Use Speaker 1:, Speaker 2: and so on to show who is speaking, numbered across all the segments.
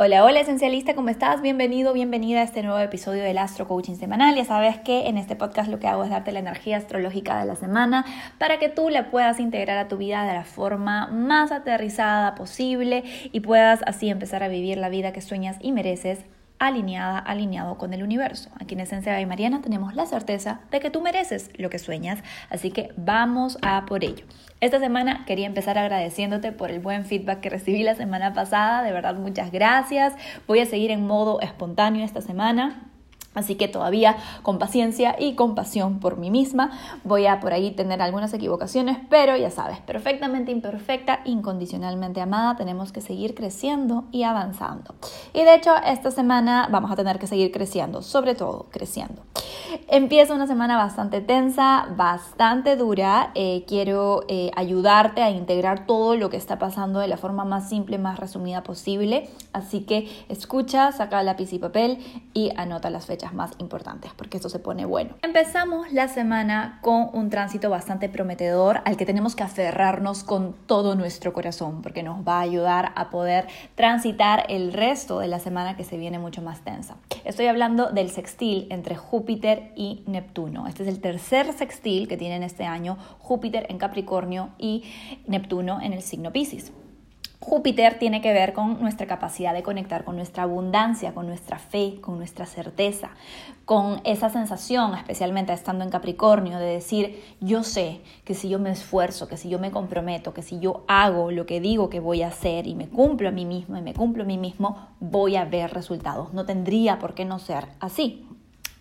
Speaker 1: Hola, hola esencialista, ¿cómo estás? Bienvenido, bienvenida a este nuevo episodio del Astro Coaching Semanal. Ya sabes que en este podcast lo que hago es darte la energía astrológica de la semana para que tú la puedas integrar a tu vida de la forma más aterrizada posible y puedas así empezar a vivir la vida que sueñas y mereces alineada, alineado con el universo. Aquí en Esencia y Mariana tenemos la certeza de que tú mereces lo que sueñas, así que vamos a por ello. Esta semana quería empezar agradeciéndote por el buen feedback que recibí la semana pasada, de verdad muchas gracias. Voy a seguir en modo espontáneo esta semana. Así que todavía con paciencia y compasión por mí misma voy a por ahí tener algunas equivocaciones, pero ya sabes, perfectamente imperfecta, incondicionalmente amada, tenemos que seguir creciendo y avanzando. Y de hecho, esta semana vamos a tener que seguir creciendo, sobre todo creciendo. Empieza una semana bastante tensa, bastante dura. Eh, quiero eh, ayudarte a integrar todo lo que está pasando de la forma más simple, más resumida posible. Así que escucha, saca lápiz y papel y anota las fechas más importantes, porque esto se pone bueno. Empezamos la semana con un tránsito bastante prometedor al que tenemos que aferrarnos con todo nuestro corazón, porque nos va a ayudar a poder transitar el resto de la semana que se viene mucho más tensa. Estoy hablando del sextil entre Júpiter y Neptuno. Este es el tercer sextil que tienen este año Júpiter en Capricornio y Neptuno en el signo Pisces. Júpiter tiene que ver con nuestra capacidad de conectar con nuestra abundancia, con nuestra fe, con nuestra certeza, con esa sensación, especialmente estando en Capricornio, de decir, yo sé que si yo me esfuerzo, que si yo me comprometo, que si yo hago lo que digo que voy a hacer y me cumplo a mí mismo y me cumplo a mí mismo, voy a ver resultados. No tendría por qué no ser así.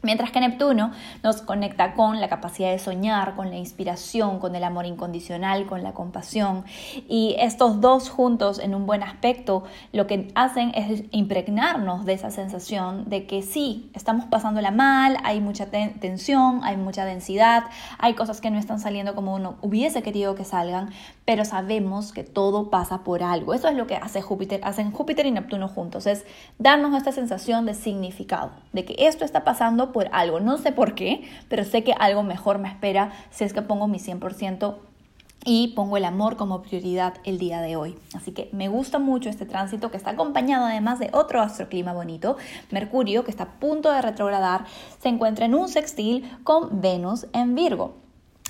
Speaker 1: Mientras que Neptuno nos conecta con la capacidad de soñar, con la inspiración, con el amor incondicional, con la compasión. Y estos dos juntos en un buen aspecto lo que hacen es impregnarnos de esa sensación de que sí, estamos pasándola mal, hay mucha tensión, hay mucha densidad, hay cosas que no están saliendo como uno hubiese querido que salgan, pero sabemos que todo pasa por algo. Eso es lo que hace Júpiter, hacen Júpiter y Neptuno juntos, es darnos esta sensación de significado, de que esto está pasando por algo. No sé por qué, pero sé que algo mejor me espera si es que pongo mi 100% y pongo el amor como prioridad el día de hoy. Así que me gusta mucho este tránsito que está acompañado además de otro astroclima bonito. Mercurio, que está a punto de retrogradar, se encuentra en un sextil con Venus en Virgo.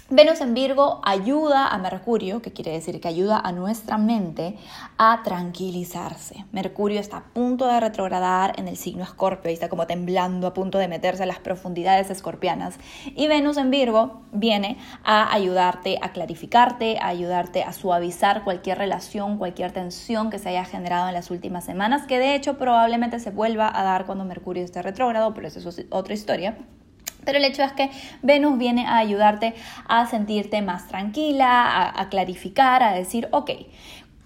Speaker 1: Venus en Virgo ayuda a Mercurio, que quiere decir que ayuda a nuestra mente a tranquilizarse. Mercurio está a punto de retrogradar en el signo Escorpio y está como temblando, a punto de meterse a las profundidades escorpianas. Y Venus en Virgo viene a ayudarte a clarificarte, a ayudarte a suavizar cualquier relación, cualquier tensión que se haya generado en las últimas semanas, que de hecho probablemente se vuelva a dar cuando Mercurio esté retrógrado, pero eso es otra historia. Pero el hecho es que Venus viene a ayudarte a sentirte más tranquila, a, clarificar, a decir, ok,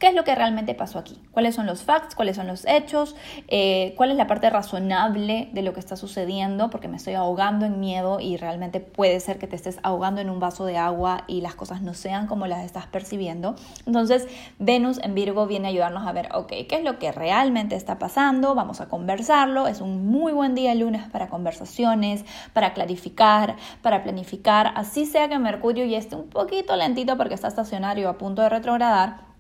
Speaker 1: ¿Qué es lo que realmente pasó aquí? ¿Cuáles son los facts? ¿Cuáles son los hechos? Eh, ¿Cuál es la parte razonable de lo que está sucediendo? Porque me estoy ahogando en miedo y realmente puede ser que te estés ahogando en un vaso de agua y las cosas no sean como las estás percibiendo. Entonces, Venus en Virgo viene a ayudarnos a ver, ok, ¿qué es lo que realmente está pasando? Vamos a conversarlo. Es un muy buen día el lunes para conversaciones, para clarificar, para planificar. Así sea que Mercurio ya esté un poquito lentito porque está estacionario a punto de retrogradar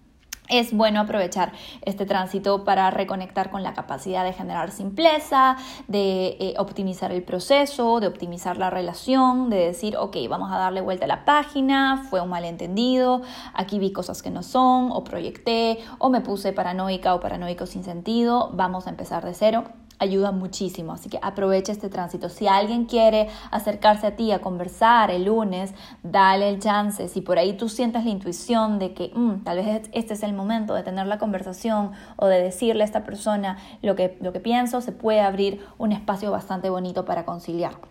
Speaker 1: es bueno aprovechar este tránsito para reconectar con la capacidad de generar simpleza, de eh, optimizar el proceso, de optimizar la relación, de decir, ok, vamos a darle vuelta a la página, fue un malentendido, aquí vi cosas que no son, o proyecté, o me puse paranoica o paranoico sin sentido, vamos a empezar de cero ayuda muchísimo. Así que aprovecha este tránsito. Si alguien quiere acercarse a ti a conversar el lunes, dale el chance. Si por ahí tú sientes la intuición de que mm, tal vez este es el momento de tener la conversación o de decirle a esta persona lo que, lo que pienso, se puede abrir un espacio bastante bonito para conciliar.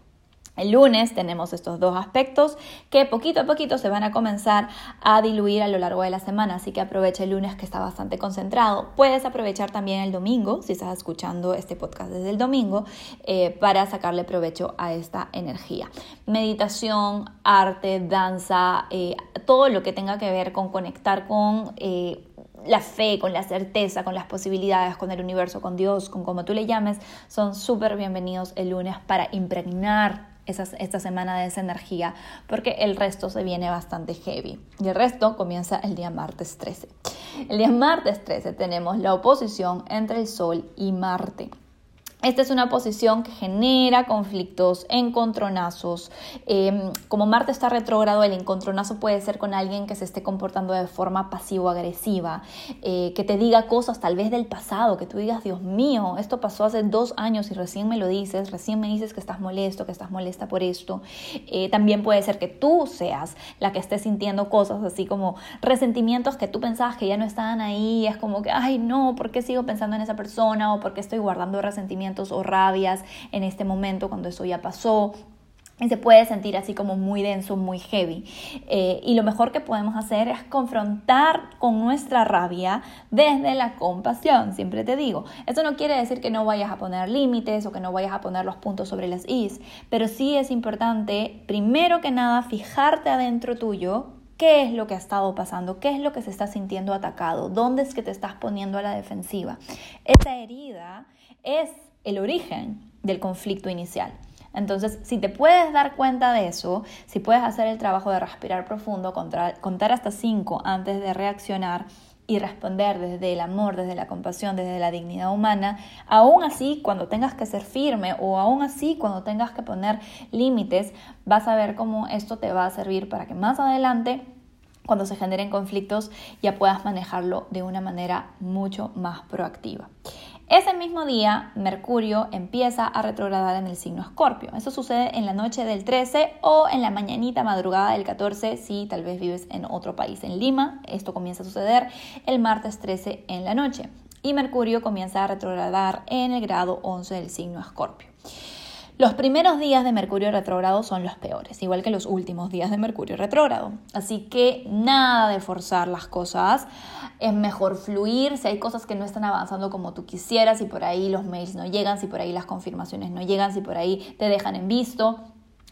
Speaker 1: El lunes tenemos estos dos aspectos que poquito a poquito se van a comenzar a diluir a lo largo de la semana, así que aprovecha el lunes que está bastante concentrado. Puedes aprovechar también el domingo, si estás escuchando este podcast desde el domingo, eh, para sacarle provecho a esta energía. Meditación, arte, danza, eh, todo lo que tenga que ver con conectar con... Eh, la fe, con la certeza, con las posibilidades, con el universo, con Dios, con como tú le llames, son súper bienvenidos el lunes para impregnar esta semana de esa energía porque el resto se viene bastante heavy. Y el resto comienza el día martes 13. El día martes 13 tenemos la oposición entre el Sol y Marte. Esta es una posición que genera conflictos, encontronazos. Em, como Marte está retrógrado, el encontronazo puede ser con alguien que se esté comportando de forma pasivo-agresiva, eh, que te diga cosas tal vez del pasado, que tú digas, Dios mío, esto pasó hace dos años y recién me lo dices, recién me dices que estás molesto, que estás molesta por esto. Eh, también puede ser que tú seas la que esté sintiendo cosas así como resentimientos que tú pensabas que ya no estaban ahí. Es como que, ay, no, ¿por qué sigo pensando en esa persona? O ¿por qué estoy guardando resentimientos? O rabias en este momento cuando eso ya pasó. Y se puede sentir así como muy denso, muy heavy. Eh, y lo mejor que podemos hacer es confrontar con nuestra rabia desde la compasión, siempre te digo. Eso no quiere decir que no vayas a poner límites o que no vayas a poner los puntos sobre las is, pero sí es importante, primero que nada, fijarte adentro tuyo qué es lo que ha estado pasando, qué es lo que se está sintiendo atacado, dónde es que te estás poniendo a la defensiva. Esa herida es el origen del conflicto inicial. Entonces, si te puedes dar cuenta de eso, si puedes hacer el trabajo de respirar profundo, contar hasta cinco antes de reaccionar y responder desde el amor, desde la compasión, desde la dignidad humana, aún así cuando tengas que ser firme o aún así cuando tengas que poner límites, vas a ver cómo esto te va a servir para que más adelante cuando se generen conflictos ya puedas manejarlo de una manera mucho más proactiva. Ese mismo día, Mercurio empieza a retrogradar en el signo Escorpio. Eso sucede en la noche del 13 o en la mañanita madrugada del 14 si tal vez vives en otro país. En Lima, esto comienza a suceder el martes 13 en la noche. Y Mercurio comienza a retrogradar en el grado 11 del signo Escorpio. Los primeros días de Mercurio retrógrado son los peores, igual que los últimos días de Mercurio retrógrado. Así que nada de forzar las cosas, es mejor fluir si hay cosas que no están avanzando como tú quisieras, si por ahí los mails no llegan, si por ahí las confirmaciones no llegan, si por ahí te dejan en visto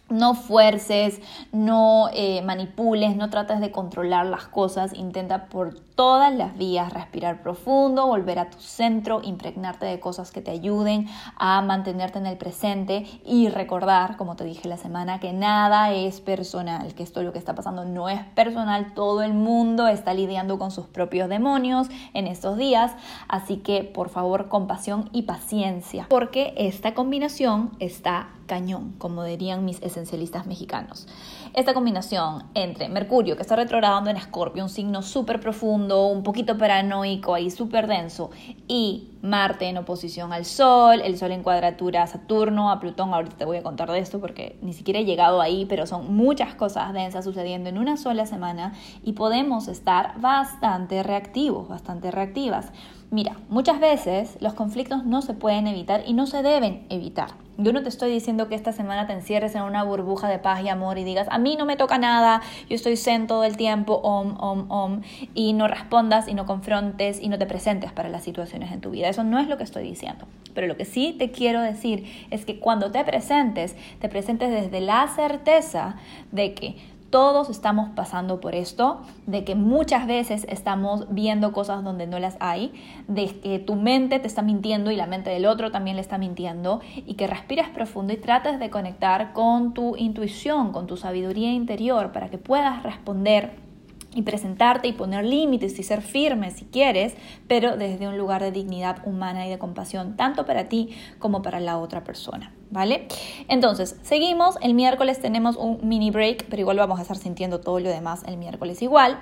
Speaker 1: no fuerces, no eh, manipules, no trates de controlar las cosas, intenta por todas las vías respirar profundo, volver a tu centro, impregnarte de cosas que te ayuden a mantenerte en el presente y recordar, como te dije la semana, que nada es personal, que esto lo que está pasando no es personal, todo el mundo está lidiando con sus propios demonios en estos días, así que por favor compasión y paciencia, porque esta combinación está cañón, como dirían mis esencialistas mexicanos. Esta combinación entre Mercurio, que está retrogradando en Escorpio, un signo súper profundo, un poquito paranoico, ahí súper denso, y Marte en oposición al Sol, el Sol en cuadratura a Saturno, a Plutón, ahorita te voy a contar de esto porque ni siquiera he llegado ahí, pero son muchas cosas densas sucediendo en una sola semana y podemos estar bastante reactivos, bastante reactivas. Mira, muchas veces los conflictos no se pueden evitar y no se deben evitar. Yo no te estoy diciendo que esta semana te encierres en una burbuja de paz y amor y digas, a mí no me toca nada, yo estoy zen todo el tiempo, om, om, om, y no respondas y no confrontes y no te presentes para las situaciones en tu vida. Eso no es lo que estoy diciendo. Pero lo que sí te quiero decir es que cuando te presentes, te presentes desde la certeza de que todos estamos pasando por esto, de que muchas veces estamos viendo cosas donde no las hay, de que tu mente te está mintiendo y la mente del otro también le está mintiendo, y que respires profundo y trates de conectar con tu intuición, con tu sabiduría interior, para que puedas responder y presentarte y poner límites y ser firme si quieres, pero desde un lugar de dignidad humana y de compasión, tanto para ti como para la otra persona, ¿vale? Entonces, seguimos, el miércoles tenemos un mini break, pero igual vamos a estar sintiendo todo lo demás el miércoles igual.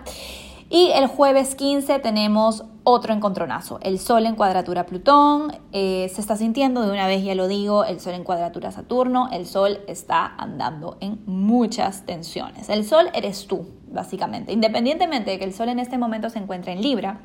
Speaker 1: Y el jueves 15 tenemos otro encontronazo. El Sol en cuadratura Plutón. Eh, se está sintiendo, de una vez ya lo digo, el Sol en cuadratura Saturno. El Sol está andando en muchas tensiones. El Sol eres tú, básicamente. Independientemente de que el Sol en este momento se encuentre en Libra,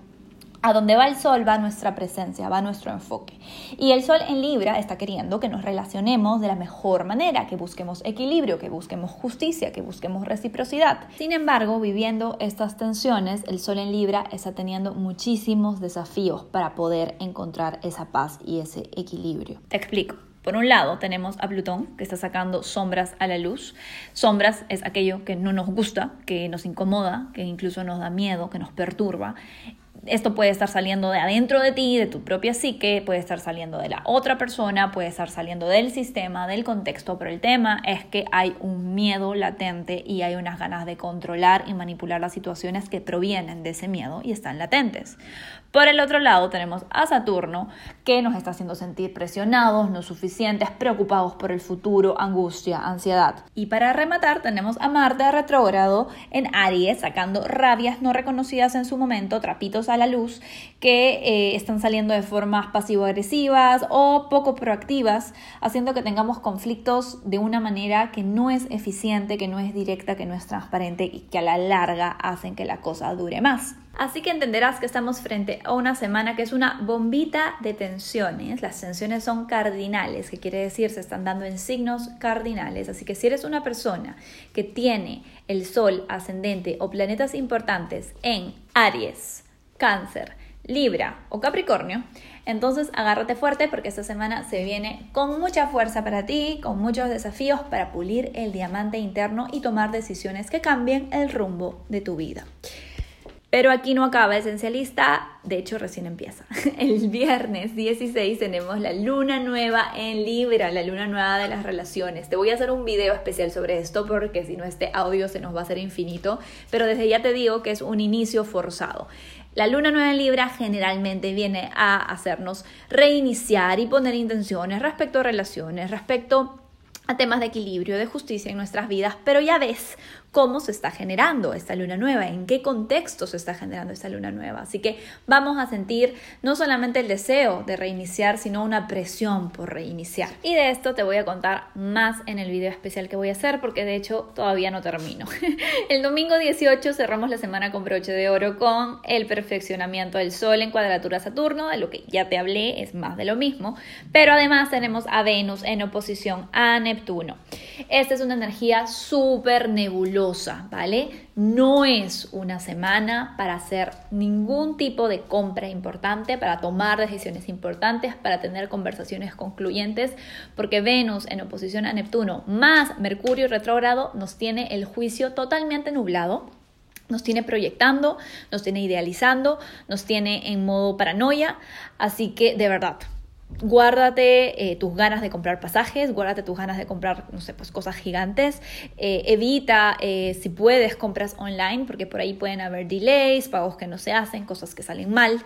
Speaker 1: a donde va el sol va nuestra presencia, va nuestro enfoque. Y el sol en Libra está queriendo que nos relacionemos de la mejor manera, que busquemos equilibrio, que busquemos justicia, que busquemos reciprocidad. Sin embargo, viviendo estas tensiones, el sol en Libra está teniendo muchísimos desafíos para poder encontrar esa paz y ese equilibrio. Te explico. Por un lado tenemos a Plutón que está sacando sombras a la luz. Sombras es aquello que no nos gusta, que nos incomoda, que incluso nos da miedo, que nos perturba esto puede estar saliendo de adentro de ti, de tu propia psique, puede estar saliendo de la otra persona, puede estar saliendo del sistema, del contexto, pero el tema es que hay un miedo latente y hay unas ganas de controlar y manipular las situaciones que provienen de ese miedo y están latentes. Por el otro lado tenemos a Saturno que nos está haciendo sentir presionados, no suficientes, preocupados por el futuro, angustia, ansiedad. Y para rematar tenemos a Marte retrógrado en Aries sacando rabias no reconocidas en su momento, trapitos a la luz, que eh, están saliendo de formas pasivo-agresivas o poco proactivas, haciendo que tengamos conflictos de una manera que no es eficiente, que no es directa, que no es transparente y que a la larga hacen que la cosa dure más. Así que entenderás que estamos frente a una semana que es una bombita de tensiones. Las tensiones son cardinales, que quiere decir se están dando en signos cardinales. Así que si eres una persona que tiene el Sol ascendente o planetas importantes en Aries, Cáncer, Libra o Capricornio, entonces agárrate fuerte porque esta semana se viene con mucha fuerza para ti, con muchos desafíos para pulir el diamante interno y tomar decisiones que cambien el rumbo de tu vida. Pero aquí no acaba Esencialista, de hecho recién empieza. El viernes 16 tenemos la luna nueva en Libra, la luna nueva de las relaciones. Te voy a hacer un video especial sobre esto porque si no este audio se nos va a hacer infinito, pero desde ya te digo que es un inicio forzado. La luna nueva en Libra generalmente viene a hacernos reiniciar y poner intenciones respecto a relaciones, respecto a temas de equilibrio, de justicia en nuestras vidas, pero ya ves cómo se está generando esta luna nueva, en qué contexto se está generando esta luna nueva. Así que vamos a sentir no solamente el deseo de reiniciar, sino una presión por reiniciar. Y de esto te voy a contar más en el video especial que voy a hacer, porque de hecho todavía no termino. el domingo 18 cerramos la semana con broche de oro con el perfeccionamiento del Sol en cuadratura Saturno, de lo que ya te hablé, es más de lo mismo, pero además tenemos a Venus en oposición a Neptuno. Esta es una energía súper nebulosa ¿vale? No es una semana para hacer ningún tipo de compra importante, para tomar decisiones importantes, para tener conversaciones concluyentes, porque Venus en oposición a Neptuno más Mercurio retrógrado nos tiene el juicio totalmente nublado nos tiene proyectando, nos tiene idealizando, nos tiene en modo paranoia, así que de verdad, guárdate eh, tus ganas de comprar pasajes, guárdate tus ganas de comprar, no sé, pues cosas gigantes. Eh, evita, eh, si puedes, compras online, porque por ahí pueden haber delays, pagos que no se hacen, cosas que salen mal.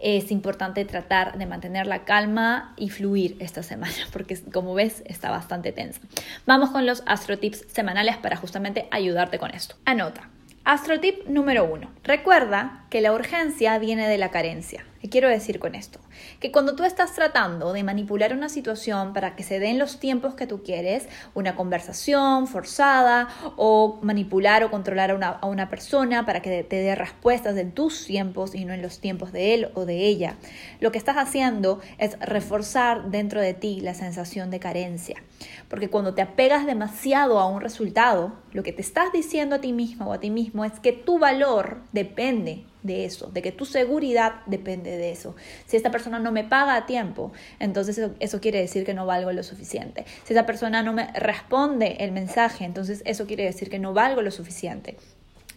Speaker 1: Es importante tratar de mantener la calma y fluir esta semana, porque como ves, está bastante tensa. Vamos con los astro tips semanales para justamente ayudarte con esto. Anota. Astro tip número uno. Recuerda que la urgencia viene de la carencia. ¿Qué quiero decir con esto? Que cuando tú estás tratando de manipular una situación para que se den los tiempos que tú quieres, una conversación forzada o manipular o controlar a una, a una persona para que te dé respuestas en tus tiempos y no en los tiempos de él o de ella, lo que estás haciendo es reforzar dentro de ti la sensación de carencia. Porque cuando te apegas demasiado a un resultado, lo que te estás diciendo a ti mismo o a ti mismo es que tu valor depende de eso, de que tu seguridad depende de eso. Si esta persona no me paga a tiempo, entonces eso, quiere decir que no valgo lo suficiente. Si esa persona no me responde el mensaje, entonces eso quiere decir que no valgo lo suficiente.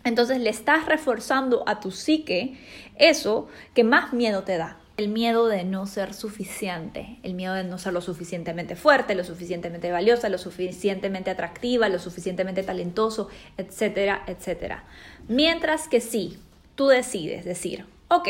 Speaker 1: Entonces le estás reforzando a tu psique eso que más miedo te da. El miedo de no ser suficiente, el miedo de no ser lo suficientemente fuerte, lo suficientemente valiosa, lo suficientemente atractiva, lo suficientemente talentoso, etcétera, etcétera. Mientras que sí, tú decides decir, ok,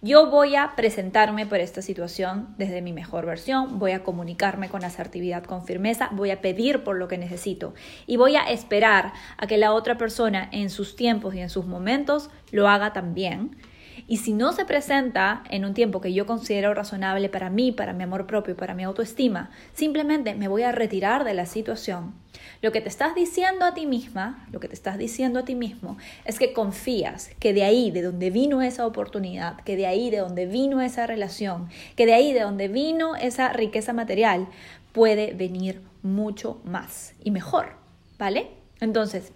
Speaker 1: yo voy a presentarme por esta situación desde mi mejor versión, voy a comunicarme con asertividad, con firmeza, voy a pedir por lo que necesito y voy a esperar a que la otra persona en sus tiempos y en sus momentos lo haga también. Y si no se presenta en un tiempo que yo considero razonable para mí, para mi amor propio, para mi autoestima, simplemente me voy a retirar de la situación lo que te estás diciendo a ti misma, lo que te estás diciendo a ti mismo, es que confías que de ahí, de donde vino esa oportunidad, que de ahí, de donde vino esa relación, que de ahí, de donde vino esa riqueza material, puede venir mucho más y mejor, ¿vale? Entonces,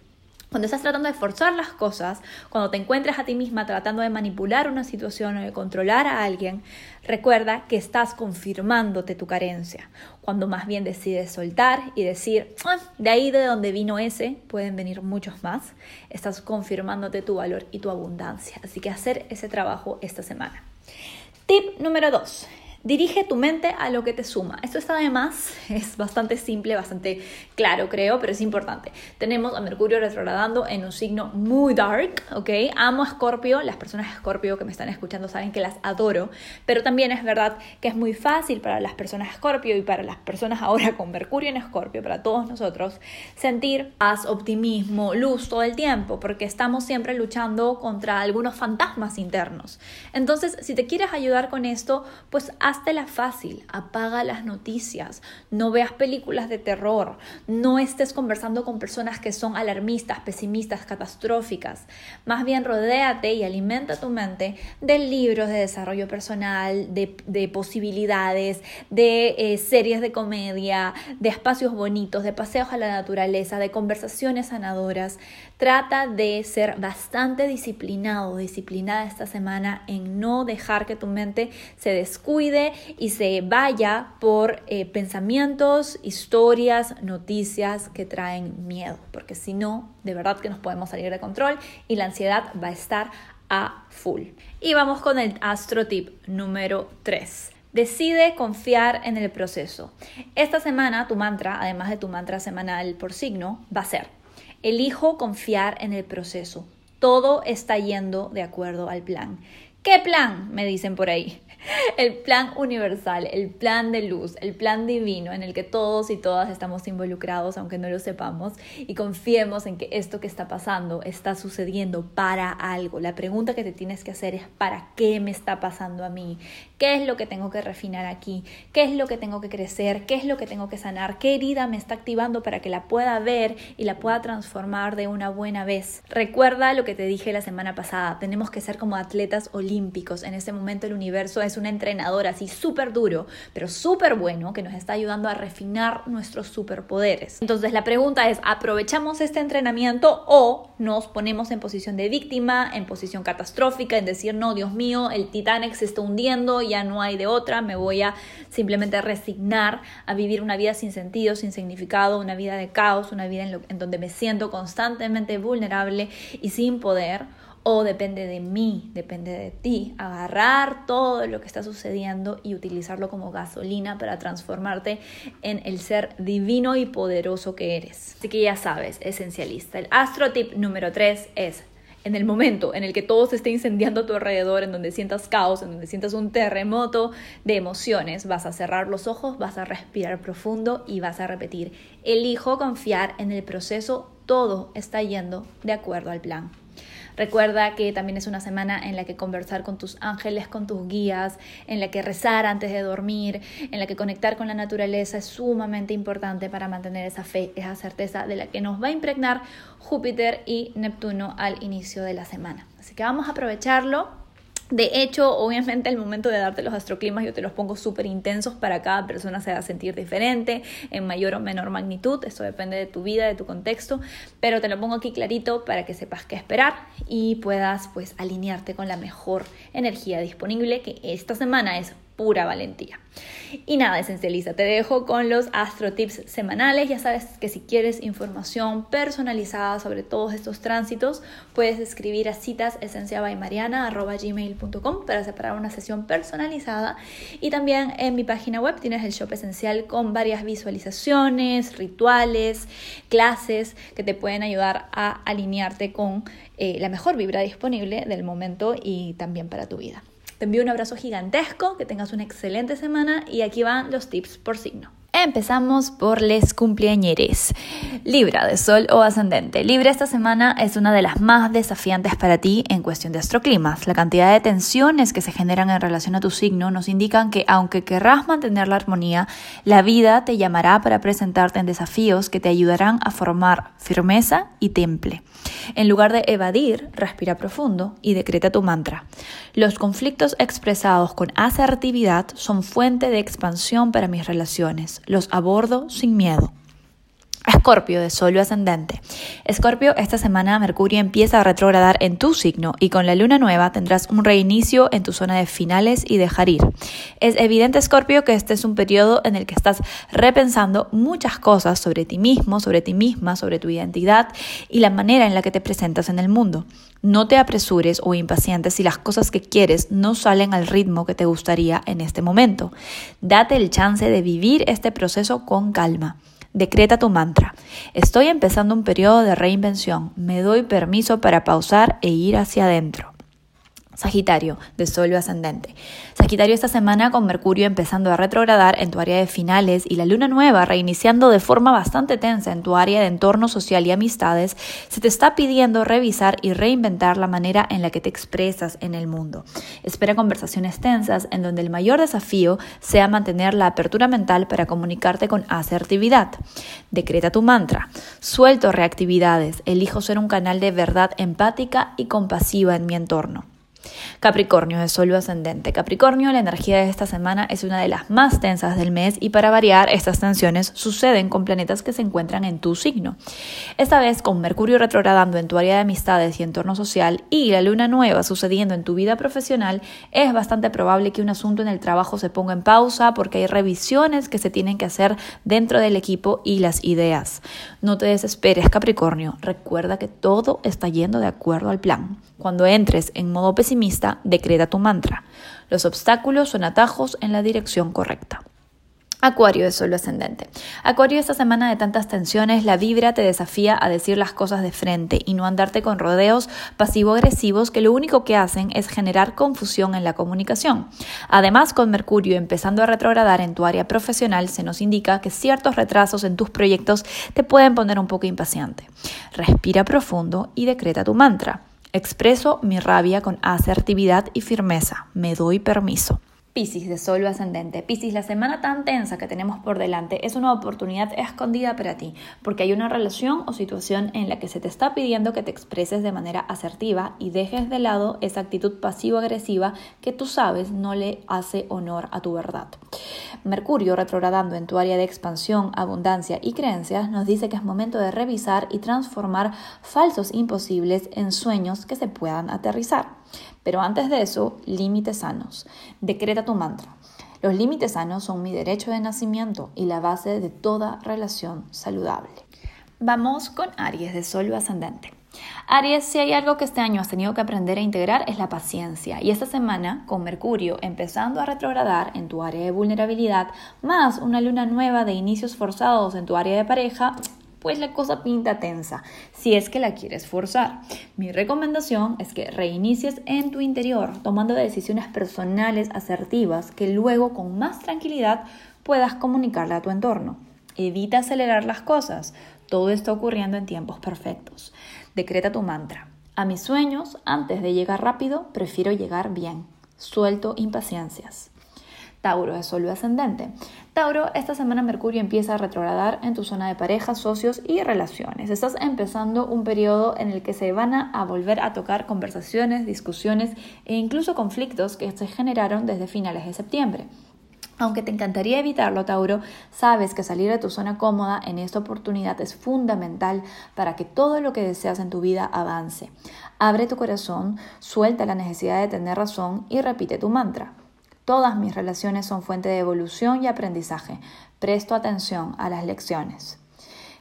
Speaker 1: Cuando estás tratando de forzar las cosas, cuando te encuentres a ti misma tratando de manipular una situación o de controlar a alguien, recuerda que estás confirmándote tu carencia. Cuando más bien decides soltar y decir, ah, de ahí de donde vino ese, pueden venir muchos más, estás confirmándote tu valor y tu abundancia. Así que hacer ese trabajo esta semana. Tip número 2. Dirige tu mente a lo que te suma. Esto está además, es bastante simple, bastante claro creo, pero es importante. Tenemos a Mercurio retrogradando en un signo muy dark, ¿ok? Amo a Scorpio, las personas de Scorpio que me están escuchando saben que las adoro, pero también es verdad que es muy fácil para las personas de Scorpio y para las personas ahora con Mercurio en Scorpio, para todos nosotros, sentir paz, optimismo, luz todo el tiempo, porque estamos siempre luchando contra algunos fantasmas internos. Entonces, si te quieres ayudar con esto, pues la fácil, apaga las noticias, no veas películas de terror, no estés conversando con personas que son alarmistas, pesimistas, catastróficas. Más bien rodéate y alimenta tu mente de libros de desarrollo personal, de, posibilidades, de eh, series de comedia, de espacios bonitos, de paseos a la naturaleza, de conversaciones sanadoras. Trata de ser bastante disciplinado, disciplinada esta semana en no dejar que tu mente se descuide y se vaya por eh, pensamientos, historias, noticias que traen miedo, porque si no, de verdad que nos podemos salir de control y la ansiedad va a estar a full. Y vamos con el astro tip número 3. Decide confiar en el proceso. Esta semana tu mantra, además de tu mantra semanal por signo, va a ser Elijo confiar en el proceso. Todo está yendo de acuerdo al plan. ¿Qué plan? Me dicen por ahí. El plan universal, el plan de luz, el plan divino en el que todos y todas estamos involucrados, aunque no lo sepamos, y confiemos en que esto que está pasando está sucediendo para algo. La pregunta que te tienes que hacer es ¿para qué me está pasando a mí? ¿Qué es lo que tengo que refinar aquí? ¿Qué es lo que tengo que crecer? ¿Qué es lo que tengo que sanar? ¿Qué herida me está activando para que la pueda ver y la pueda transformar de una buena vez? Recuerda lo que te dije la semana pasada, tenemos que ser como atletas olímpicos. En este momento el universo es un entrenador así súper duro, pero súper bueno, que nos está ayudando a refinar nuestros superpoderes. Entonces la pregunta es, ¿aprovechamos este entrenamiento o nos ponemos en posición de víctima, en posición catastrófica, en decir, no, Dios mío, el Titanic se está hundiendo ya no hay de otra, me voy a simplemente resignar a vivir una vida sin sentido, sin significado, una vida de caos, una vida en, donde me siento constantemente vulnerable y sin poder o depende de mí, depende de ti, agarrar todo lo que está sucediendo y utilizarlo como gasolina para transformarte en el ser divino y poderoso que eres. Así que ya sabes, esencialista. El astro tip número 3 es en el momento en el que todo se esté incendiando a tu alrededor, en donde sientas caos, en donde sientas un terremoto de emociones, vas a cerrar los ojos, vas a respirar profundo y vas a repetir, elijo confiar en el proceso, todo está yendo de acuerdo al plan. Recuerda que también es una semana en la que conversar con tus ángeles, con tus guías, en la que rezar antes de dormir, en la que conectar con la naturaleza es sumamente importante para mantener esa fe, esa certeza de la que nos va a impregnar Júpiter y Neptuno al inicio de la semana. Así que vamos a aprovecharlo de hecho, obviamente el momento de darte los astroclimas yo te los pongo súper intensos para cada persona se va a sentir diferente, en mayor o menor magnitud, eso depende de tu vida, de tu contexto, pero te lo pongo aquí clarito para que sepas qué esperar y puedas pues alinearte con la mejor energía disponible que esta semana es pura valentía. Y nada, esencializa, te dejo con los astro tips semanales. Ya sabes que si quieres información personalizada sobre todos estos tránsitos, puedes escribir a citas gmail.com para separar una sesión personalizada. Y también en mi página web tienes el shop esencial con varias visualizaciones, rituales, clases que te pueden ayudar a alinearte con eh, la mejor vibra disponible del momento y también para tu vida. Te envío un abrazo gigantesco, que tengas una excelente semana y aquí van los tips por signo. Empezamos por les cumpleañeres. Libra de Sol o Ascendente. Libra esta semana es una de las más desafiantes para ti en cuestión de astroclimas. La cantidad de tensiones que se generan en relación a tu signo nos indican que aunque querrás mantener la armonía, la vida te llamará para presentarte en desafíos que te ayudarán a formar firmeza y temple. En lugar de evadir, respira profundo y decreta tu mantra. Los conflictos expresados con asertividad son fuente de expansión para mis relaciones los abordo sin miedo. Escorpio de Sol ascendente. Escorpio, esta semana Mercurio empieza a retrogradar en tu signo y con la luna nueva tendrás un reinicio en tu zona de finales y dejar ir. Es evidente, Escorpio, que este es un periodo en el que estás repensando muchas cosas sobre ti mismo, sobre ti misma, sobre tu identidad y la manera en la que te presentas en el mundo. No te apresures o impacientes si las cosas que quieres no salen al ritmo que te gustaría en este momento. Date el chance de vivir este proceso con calma. Decreta tu mantra. Estoy empezando un periodo de reinvención. Me doy permiso para pausar e ir hacia adentro. Sagitario, de Sol ascendente. Sagitario esta semana con Mercurio empezando a retrogradar en tu área de finales y la luna nueva reiniciando de forma bastante tensa en tu área de entorno social y amistades, se te está pidiendo revisar y reinventar la manera en la que te expresas en el mundo. Espera conversaciones tensas en donde el mayor desafío sea mantener la apertura mental para comunicarte con asertividad. Decreta tu mantra. Suelto reactividades. Elijo ser un canal de verdad empática y compasiva en mi entorno. Capricornio de Sol ascendente. Capricornio, la energía de esta semana es una de las más tensas del mes y para variar, estas tensiones suceden con planetas que se encuentran en tu signo. Esta vez con Mercurio retrogradando en tu área de amistades y entorno social y la luna nueva sucediendo en tu vida profesional, es bastante probable que un asunto en el trabajo se ponga en pausa porque hay revisiones que se tienen que hacer dentro del equipo y las ideas. No te desesperes, Capricornio. Recuerda que todo está yendo de acuerdo al plan. Cuando entres en modo pesimista, decreta tu mantra. Los obstáculos son atajos en la dirección correcta. Acuario de Sol ascendente. Acuario, esta semana de tantas tensiones, la vibra te desafía a decir las cosas de frente y no andarte con rodeos pasivo-agresivos que lo único que hacen es generar confusión en la comunicación. Además, con Mercurio empezando a retrogradar en tu área profesional, se nos indica que ciertos retrasos en tus proyectos te pueden poner un poco impaciente. Respira profundo y decreta tu mantra. Expreso mi rabia con asertividad y firmeza. Me doy permiso. Piscis de Sol ascendente. Piscis, la semana tan tensa que tenemos por delante es una oportunidad escondida para ti, porque hay una relación o situación en la que se te está pidiendo que te expreses de manera asertiva y dejes de lado esa actitud pasivo-agresiva que tú sabes no le hace honor a tu verdad. Mercurio, retrogradando en tu área de expansión, abundancia y creencias, nos dice que es momento de revisar y transformar falsos imposibles en sueños que se puedan aterrizar. Pero antes de eso, límites sanos. Decreta tu mantra. Los límites sanos son mi derecho de nacimiento y la base de toda relación saludable. Vamos con Aries de Sol ascendente. Aries, si hay algo que este año has tenido que aprender a integrar es la paciencia. Y esta semana, con Mercurio empezando a retrogradar en tu área de vulnerabilidad, más una luna nueva de inicios forzados en tu área de pareja, pues la cosa pinta tensa, si es que la quieres forzar. Mi recomendación es que reinicies en tu interior, tomando decisiones personales asertivas que luego con más tranquilidad puedas comunicarle a tu entorno. Evita acelerar las cosas, todo está ocurriendo en tiempos perfectos. Decreta tu mantra. A mis sueños, antes de llegar rápido, prefiero llegar bien. Suelto impaciencias. Tauro de Sol ascendente. Tauro, esta semana Mercurio empieza a retrogradar en tu zona de parejas, socios y relaciones. Estás empezando un periodo en el que se van a volver a tocar conversaciones, discusiones e incluso conflictos que se generaron desde finales de septiembre. Aunque te encantaría evitarlo, Tauro, sabes que salir de tu zona cómoda en esta oportunidad es fundamental para que todo lo que deseas en tu vida avance. Abre tu corazón, suelta la necesidad de tener razón y repite tu mantra. Todas mis relaciones son fuente de evolución y aprendizaje. Presto atención a las lecciones.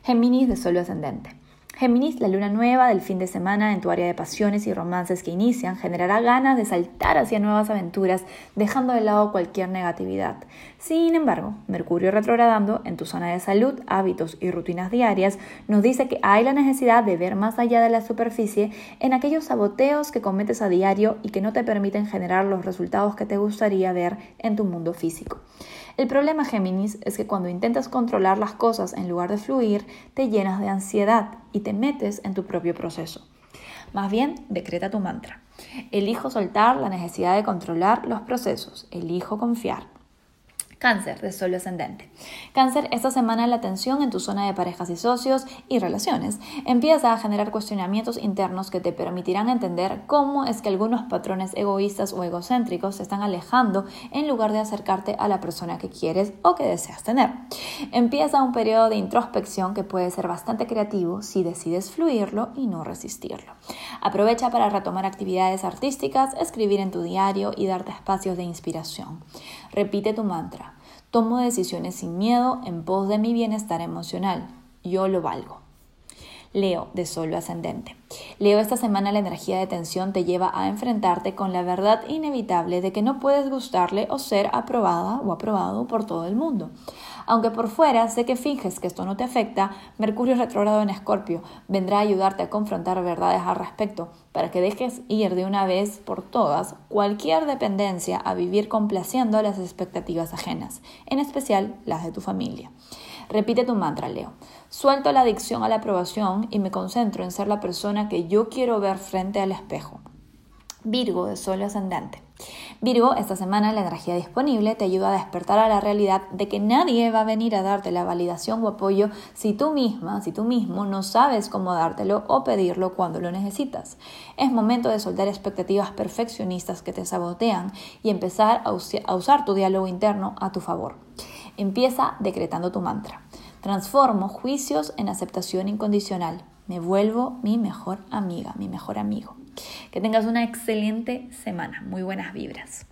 Speaker 1: Géminis de Sol ascendente. Géminis, la luna nueva del fin de semana en tu área de pasiones y romances que inician generará ganas de saltar hacia nuevas aventuras, dejando de lado cualquier negatividad. Sin embargo, Mercurio retrogradando en tu zona de salud, hábitos y rutinas diarias nos dice que hay la necesidad de ver más allá de la superficie en aquellos saboteos que cometes a diario y que no te permiten generar los resultados que te gustaría ver en tu mundo físico. El problema, Géminis, es que cuando intentas controlar las cosas en lugar de fluir, te llenas de ansiedad y te metes en tu propio proceso. Más bien, decreta tu mantra. Elijo soltar la necesidad de controlar los procesos. Elijo confiar. Cáncer de Sol ascendente. Cáncer, esta semana la tensión en tu zona de parejas y socios y relaciones empieza a generar cuestionamientos internos que te permitirán entender cómo es que algunos patrones egoístas o egocéntricos se están alejando en lugar de acercarte a la persona que quieres o que deseas tener. Empieza un periodo de introspección que puede ser bastante creativo si decides fluirlo y no resistirlo. Aprovecha para retomar actividades artísticas, escribir en tu diario y darte espacios de inspiración. Repite tu mantra. Tomo decisiones sin miedo en pos de mi bienestar emocional. Yo lo valgo. Leo, de Sol ascendente. Leo, esta semana la energía de tensión te lleva a enfrentarte con la verdad inevitable de que no puedes gustarle o ser aprobada o aprobado por todo el mundo. Aunque por fuera sé que finges que esto no te afecta, Mercurio retrógrado en Escorpio vendrá a ayudarte a confrontar verdades al respecto para que dejes ir de una vez por todas cualquier dependencia a vivir complaciendo las expectativas ajenas, en especial las de tu familia. Repite tu mantra, Leo. Suelto la adicción a la aprobación y me concentro en ser la persona que yo quiero ver frente al espejo. Virgo de Sol ascendente. Virgo, esta semana la energía disponible te ayuda a despertar a la realidad de que nadie va a venir a darte la validación o apoyo si tú misma, si tú mismo no sabes cómo dártelo o pedirlo cuando lo necesitas. Es momento de soltar expectativas perfeccionistas que te sabotean y empezar a, a usar tu diálogo interno a tu favor. Empieza decretando tu mantra. Transformo juicios en aceptación incondicional. Me vuelvo mi mejor amiga, mi mejor amigo. Que tengas una excelente semana. Muy buenas vibras.